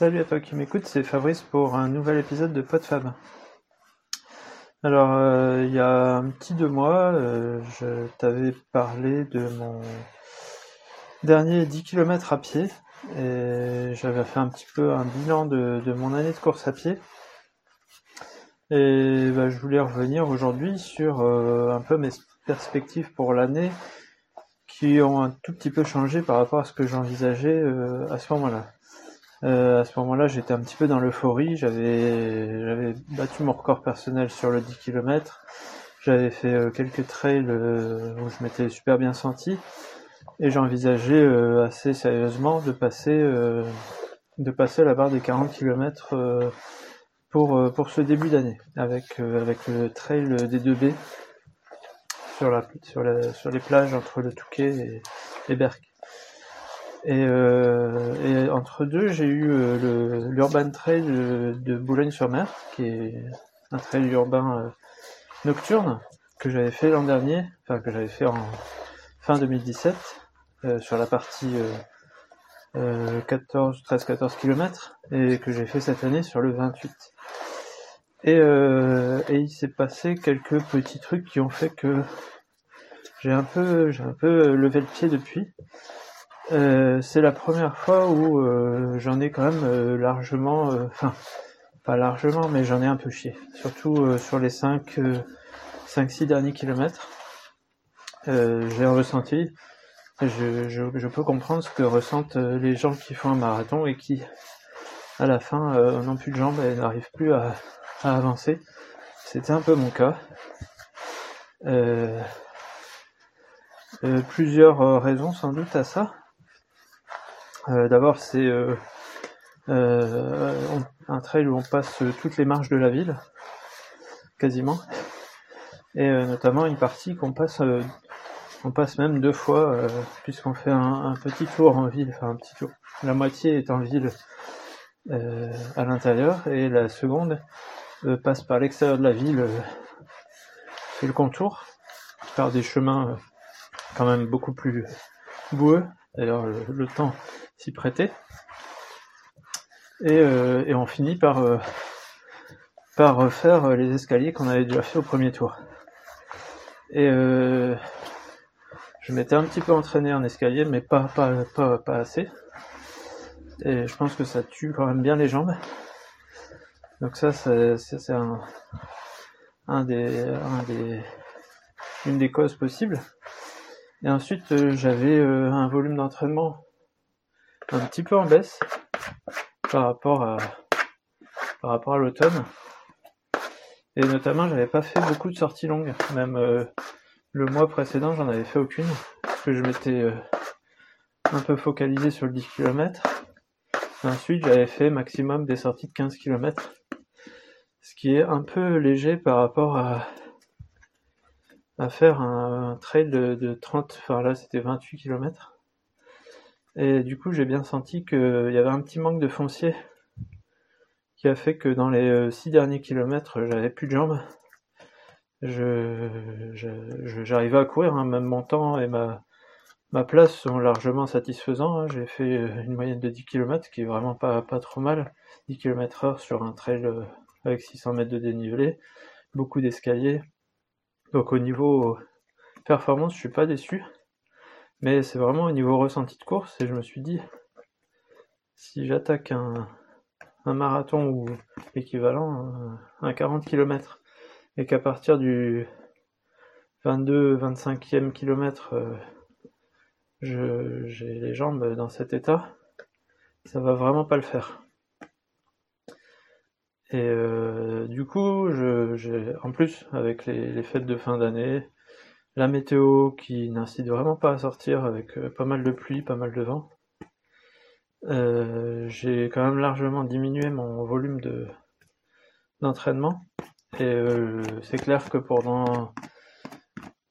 Salut à toi qui m'écoute, c'est Fabrice pour un nouvel épisode de PodFab. Alors, euh, il y a un petit deux mois, euh, je t'avais parlé de mon dernier 10 km à pied et j'avais fait un petit peu un bilan de, mon année de course à pied. Et bah, je voulais revenir aujourd'hui sur euh, un peu mes perspectives pour l'année qui ont un tout petit peu changé par rapport à ce que j'envisageais à ce moment-là. Euh, à ce moment-là, j'étais un petit peu dans l'euphorie. J'avais, j'avais battu mon record personnel sur le 10 km. J'avais fait euh, quelques trails euh, où je m'étais super bien senti. Et j'envisageais assez sérieusement de passer, de passer la barre des 40 km pour, pour ce début d'année. Avec, avec le trail des 2B sur, la, sur, sur les plages entre le Touquet et, et Berck. Et, euh, et, entre deux, j'ai eu euh, l'Urban Trail de, Boulogne-sur-Mer, qui est un trail urbain euh, nocturne que j'avais fait l'an dernier, enfin que j'avais fait en fin 2017 sur la partie 14, 13-14 km et que j'ai fait cette année sur le 28. Et, et il s'est passé quelques petits trucs qui ont fait que j'ai un peu, j'ai un peu levé le pied depuis. Euh, c'est la première fois où euh, j'en ai quand même euh, largement, enfin pas largement, mais j'en ai un peu chié. Surtout sur les 5, 5-6 derniers kilomètres. J'ai ressenti, je, je, je, peux comprendre ce que ressentent les gens qui font un marathon et qui, à la fin, n'ont plus de jambes et n'arrivent plus à, à avancer. C'était un peu mon cas. plusieurs raisons sans doute à ça. Euh, d'abord, c'est euh, euh, un trail où on passe toutes les marches de la ville, quasiment, et notamment une partie qu'on passe, on passe même deux fois, puisqu'on fait un, petit tour en ville, enfin un petit tour. La moitié est en ville à l'intérieur, et la seconde passe par l'extérieur de la ville, fait le contour, par des chemins quand même beaucoup plus boueux. D'ailleurs, le temps s'y prêter. Et, euh, et, on finit par, euh, par refaire les escaliers qu'on avait déjà fait au premier tour. Et euh, je m'étais un petit peu entraîné en escalier, mais pas, pas, pas, pas assez. Et je pense que ça tue quand même bien les jambes. Donc ça, c'est un, un des, un des, une des causes possibles. Et ensuite, j'avais un volume d'entraînement un petit peu en baisse par rapport à, par rapport à l'automne. Et notamment, j'avais pas fait beaucoup de sorties longues. Même euh, le mois précédent, j'en avais fait aucune. Parce que je m'étais euh, un peu focalisé sur le 10 km. Ensuite, j'avais fait maximum des sorties de 15 km. Ce qui est un peu léger par rapport à, à faire un, trail de, de 30, enfin là c'était 28 km. Et du coup, j'ai bien senti qu'il y avait un petit manque de foncier qui a fait que dans les euh, six derniers kilomètres, j'avais plus de jambes. Je, j'arrivais à courir, hein, même mon temps et ma, ma place sont largement satisfaisants. Hein. J'ai fait euh, une moyenne de 10 km, qui est vraiment pas, pas trop mal. 10 km heure sur un trail euh, avec 600 mètres de dénivelé, beaucoup d'escaliers. Donc au niveau performance, je suis pas déçu. Mais c'est vraiment au niveau ressenti de course et je me suis dit, si j'attaque un, marathon ou l'équivalent, un 40 km, et qu'à partir du 22-25e kilomètre, euh, j'ai les jambes dans cet état, ça va vraiment pas le faire. Et euh, du coup, je, en plus, avec les fêtes de fin d'année, la météo qui n'incite vraiment pas à sortir avec euh, pas mal de pluie, pas mal de vent. Euh, j'ai quand même largement diminué mon volume de d'entraînement et euh, c'est clair que pendant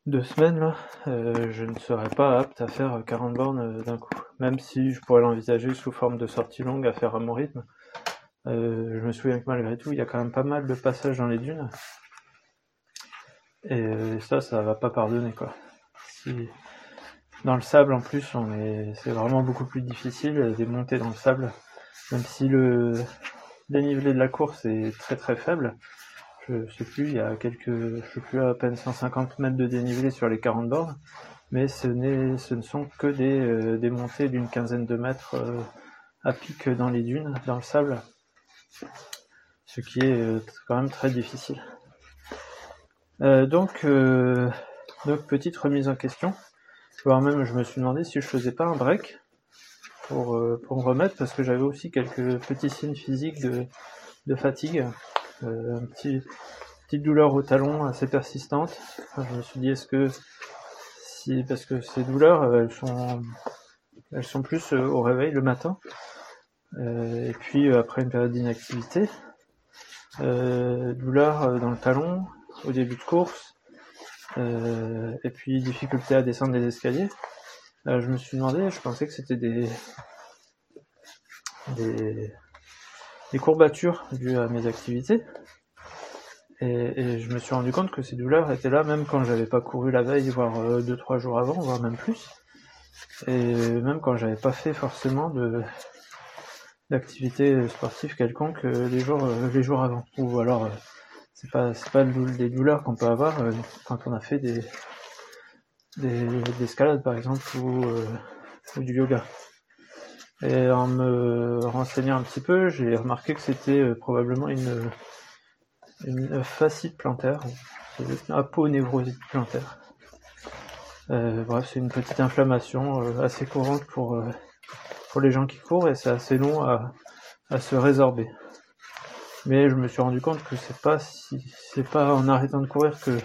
deux semaines je ne serais pas apte à faire 40 bornes d'un coup. Même si je pourrais l'envisager sous forme de sortie longue à faire à mon rythme. je me souviens que malgré tout, il y a quand même pas mal de passages dans les dunes et ça, ça va pas pardonner quoi. Si dans le sable en plus, on est, c'est vraiment beaucoup plus difficile des montées dans le sable. même si le dénivelé de la course est très très faible. Je sais plus, il y a quelques, je sais plus à peine 150 mètres de dénivelé sur les 40 bornes, mais ce, n'est, ce ne sont que des, euh, des montées d'une quinzaine de mètres euh, à pic dans les dunes, dans le sable, ce qui est euh, quand même très difficile. Donc, donc petite remise en question, voire même je me suis demandé si je faisais pas un break pour, pour me remettre parce que j'avais aussi quelques petits signes physiques de, de fatigue euh, un petit, petite douleur au talon assez persistante. je me suis dit, est-ce que si, parce que ces douleurs, euh, elles sont, elles sont plus euh, au réveil le matin, et puis après une période d'inactivité. douleur dans le talon au début de course, et puis difficulté à descendre des escaliers. je me suis demandé, je pensais que c'était des, des des courbatures dues à mes activités. Et, je me suis rendu compte que ces douleurs étaient là même quand j'avais pas couru la veille, voire 2 euh, jours avant, voire même plus. Et même quand j'avais pas fait forcément de d'activité sportive quelconque euh, les jours euh, les jours avant. Ou alors c'est pas pas des douleurs qu'on peut avoir quand on a fait des des escalades par exemple ou, ou du yoga. Et en me renseignant un petit peu, j'ai remarqué que c'était euh, probablement une, une fascite plantaire, une aponevrosite plantaire. Euh, bref, c'est une petite inflammation euh, assez courante pour, euh, pour les gens qui courent et c'est assez long à se résorber. Mais je me suis rendu compte que c'est pas pas en arrêtant de courir que,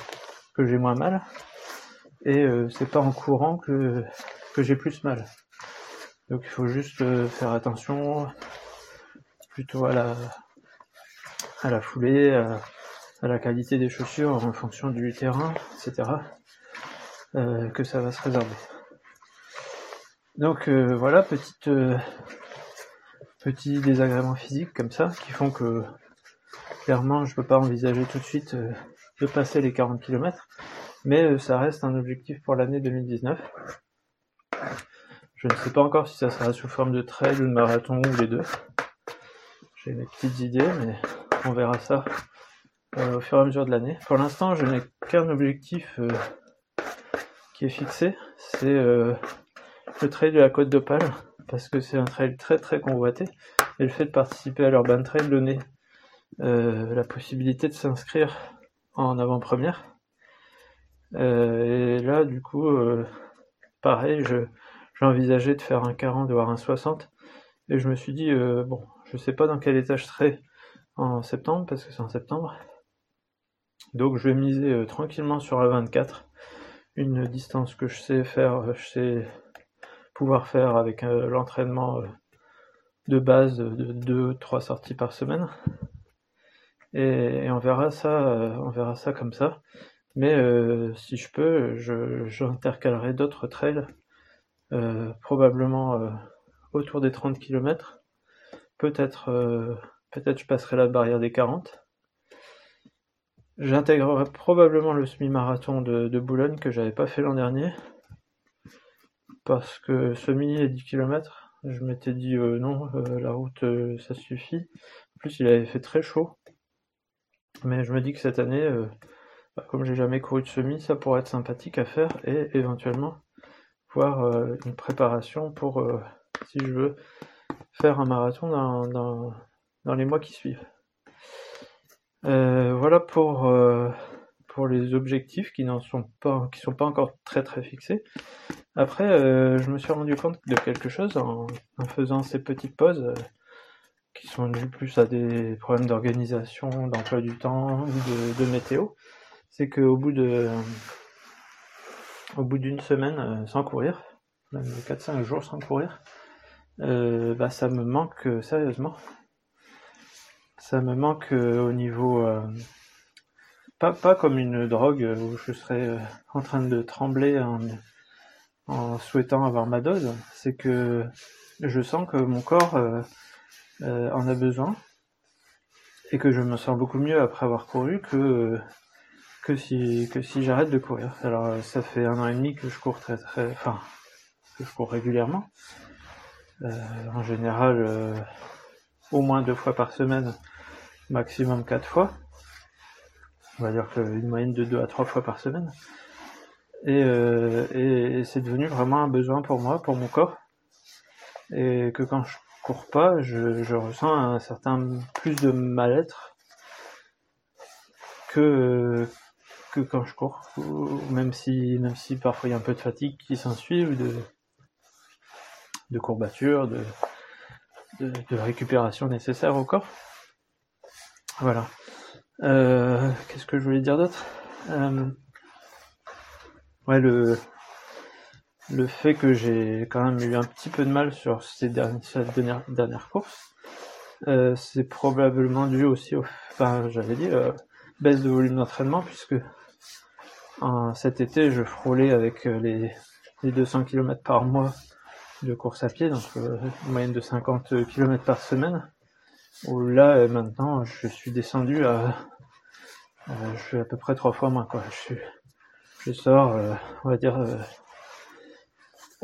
j'ai moins mal et c'est pas en courant que, j'ai plus mal. Donc il faut juste euh, faire attention plutôt à la, à la foulée, à, la qualité des chaussures en fonction du terrain, etc. Euh, que ça va se résorber. Donc euh, voilà, petite, petits désagréments physiques comme ça qui font que clairement je peux pas envisager tout de suite de passer les 40 km, mais ça reste un objectif pour l'année 2019. Je ne sais pas encore si ça sera sous forme de trail ou de marathon ou les deux. J'ai mes petites idées, mais on verra ça euh, au fur et à mesure de l'année. Pour l'instant, je n'ai qu'un objectif euh, qui est fixé, c'est euh, le trail de la Côte d'Opale, parce que c'est un trail très très convoité, et le fait de participer à l'Urban Trail donnait la possibilité de s'inscrire en avant-première. et là, du coup, pareil, je, j'ai envisagé de faire un 40, voire un 60. Et je me suis dit, euh, bon, je sais pas dans quel état je serai en septembre, parce que c'est en septembre. Donc je vais miser euh, tranquillement sur la 24, une distance que je sais faire, euh, je sais pouvoir faire avec l'entraînement de base de 2-3 sorties par semaine. Et, on verra ça, on verra ça comme ça. Mais si je peux, je, j'intercalerai d'autres trails euh, probablement euh, autour des 30 km. Peut-être euh, peut-être je passerai la barrière des 40. J'intégrerai probablement le semi-marathon de, Boulogne que j'avais pas fait l'an dernier. Parce que semi et 10 km, je m'étais dit non, la route ça suffit. En plus il avait fait très chaud. Mais je me dis que cette année, bah, comme j'ai jamais couru de semi, ça pourrait être sympathique à faire et éventuellement euh, une préparation pour, euh, si je veux, faire un marathon dans, dans, les mois qui suivent. Euh, voilà pour, pour les objectifs qui n'en sont pas, qui sont pas encore très très fixés. Après, je me suis rendu compte de quelque chose en, faisant ces petites pauses qui sont dues plus à des problèmes d'organisation, d'emploi du temps de, de météo. C'est qu'au bout de au bout d'une semaine euh, sans courir, même 4-5 jours sans courir, euh, bah, ça me manque euh, sérieusement. Ça me manque au niveau... pas, pas comme une drogue où je serais en train de trembler en souhaitant avoir ma dose. C'est que je sens que mon corps en a besoin et que je me sens beaucoup mieux après avoir couru que si j'arrête de courir. Alors euh, ça fait un an et demi que je cours très très, enfin que je cours régulièrement. Euh, en général, euh, au moins deux fois par semaine, maximum quatre fois. On va dire une moyenne de deux à trois fois par semaine. Et, et c'est devenu vraiment un besoin pour moi, pour mon corps. Et que quand je cours pas, je, ressens un certain plus de mal-être que, quand je cours. même si, même si parfois il y a un peu de fatigue qui s'ensuit de, de courbature, de, de, récupération nécessaire au corps. Voilà. Euh, Qu'est-ce que je voulais dire d'autre? Euh, Ouais, le, le fait que j'ai quand même eu un petit peu de mal sur ces dernières, cette dernière, dernière course, euh, c'est probablement dû aussi au, enfin, j'avais dit, euh, baisse de volume d'entraînement, puisque cet été, je frôlais avec euh, les, les 200 km par mois de course à pied, donc moyenne de 50 km par semaine, là, maintenant, je suis descendu à, je suis à peu près trois fois moins, quoi. Je, je sors, on va dire,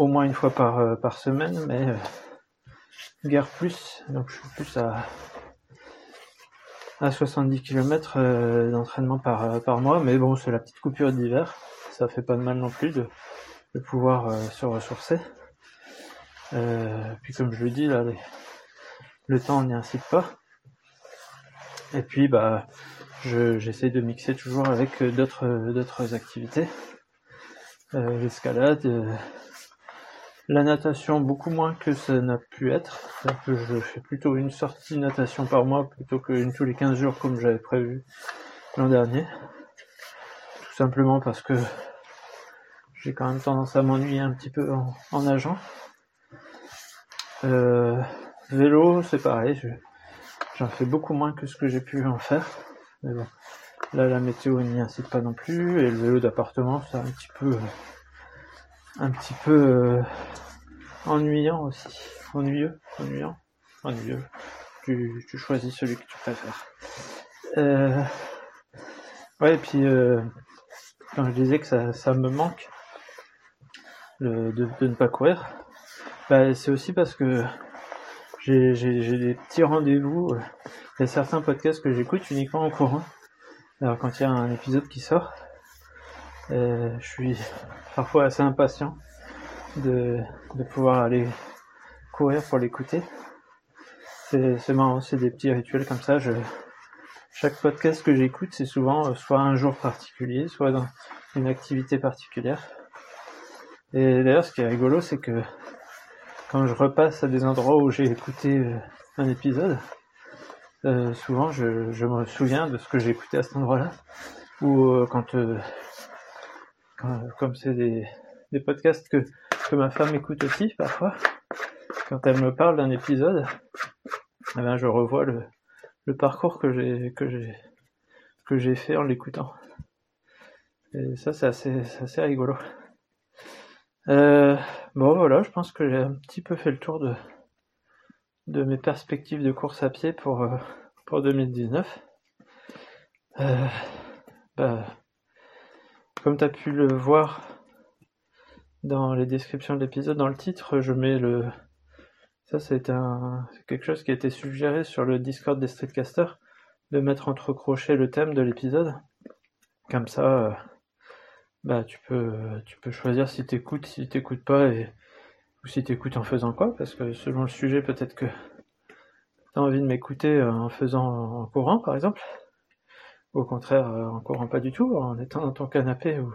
au moins une fois par, euh, semaine, mais euh, guère plus. Donc je suis plus à, à 70 km euh, d'entraînement par, par mois. Mais bon, c'est la petite coupure d'hiver. Ça fait pas de mal non plus de, de pouvoir se ressourcer. puis comme je le dis, là, le temps n'y incite pas. Et puis bah j'essaie de mixer toujours avec d'autres d'autres activités. L'escalade, la natation, beaucoup moins que ça n'a pu être. Je fais plutôt une sortie natation par mois plutôt qu'une tous les 15 jours comme j'avais prévu l'an dernier. Tout simplement parce que j'ai quand même tendance à m'ennuyer un petit peu en, nageant. Euh, vélo, c'est pareil. J'en fais beaucoup moins que ce que j'ai pu en faire. Là la météo n'y incite pas non plus. Et le vélo d'appartement, c'est un petit peu un petit peu euh, ennuyant aussi. Ennuyeux, ennuyant, ennuyeux. Tu, tu, choisis celui que tu préfères. Euh, ouais, et puis euh, quand je disais que ça, ça me manque de, ne pas courir, bah, c'est aussi parce que j'ai des petits rendez-vous. Il y a certains podcasts que j'écoute uniquement en courant. Alors quand il y a un épisode qui sort, euh, je suis parfois assez impatient de, de pouvoir aller courir pour l'écouter. C'est marrant, c'est des petits rituels comme ça. Je, chaque podcast que j'écoute, c'est souvent euh, soit un jour particulier, soit dans une activité particulière. Et d'ailleurs, ce qui est rigolo, c'est que quand je repasse à des endroits où j'ai écouté euh, un épisode, euh, souvent je, je, me souviens de ce que j'ai écouté à cet endroit-là. Ou quand, euh, comme c'est des, des podcasts que que ma femme écoute aussi parfois. Quand elle me parle d'un épisode, eh ben, je revois le, le parcours que j'ai que j'ai que j'ai fait en l'écoutant. Et ça c'est assez, assez rigolo. Euh, bon voilà, je pense que j'ai un petit peu fait le tour de de mes perspectives de course à pied pour euh, pour 2019. Euh, bah, comme tu as pu le voir dans les descriptions de l'épisode, dans le titre, je mets le. Ça, c'est un... quelque chose qui a été suggéré sur le Discord des Streetcasters, de mettre entre crochets le thème de l'épisode. Comme ça, euh, bah, tu peux, tu peux choisir si t'écoutes, si t'écoutes pas, ou si t'écoutes en faisant quoi, parce que selon le sujet, peut-être que t'as envie de m'écouter euh, en faisant en courant, par exemple. Au contraire, euh, en courant pas du tout, en étant dans ton canapé ou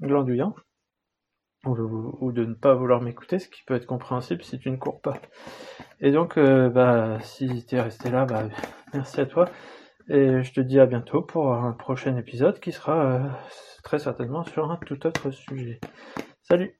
glandouillant ou, de ne pas vouloir m'écouter, ce qui peut être compréhensible si tu ne cours pas. Et donc, euh, bah, si tu es resté là, bah, merci à toi. Et je te dis à bientôt pour un prochain épisode qui sera euh, très certainement sur un tout autre sujet. Salut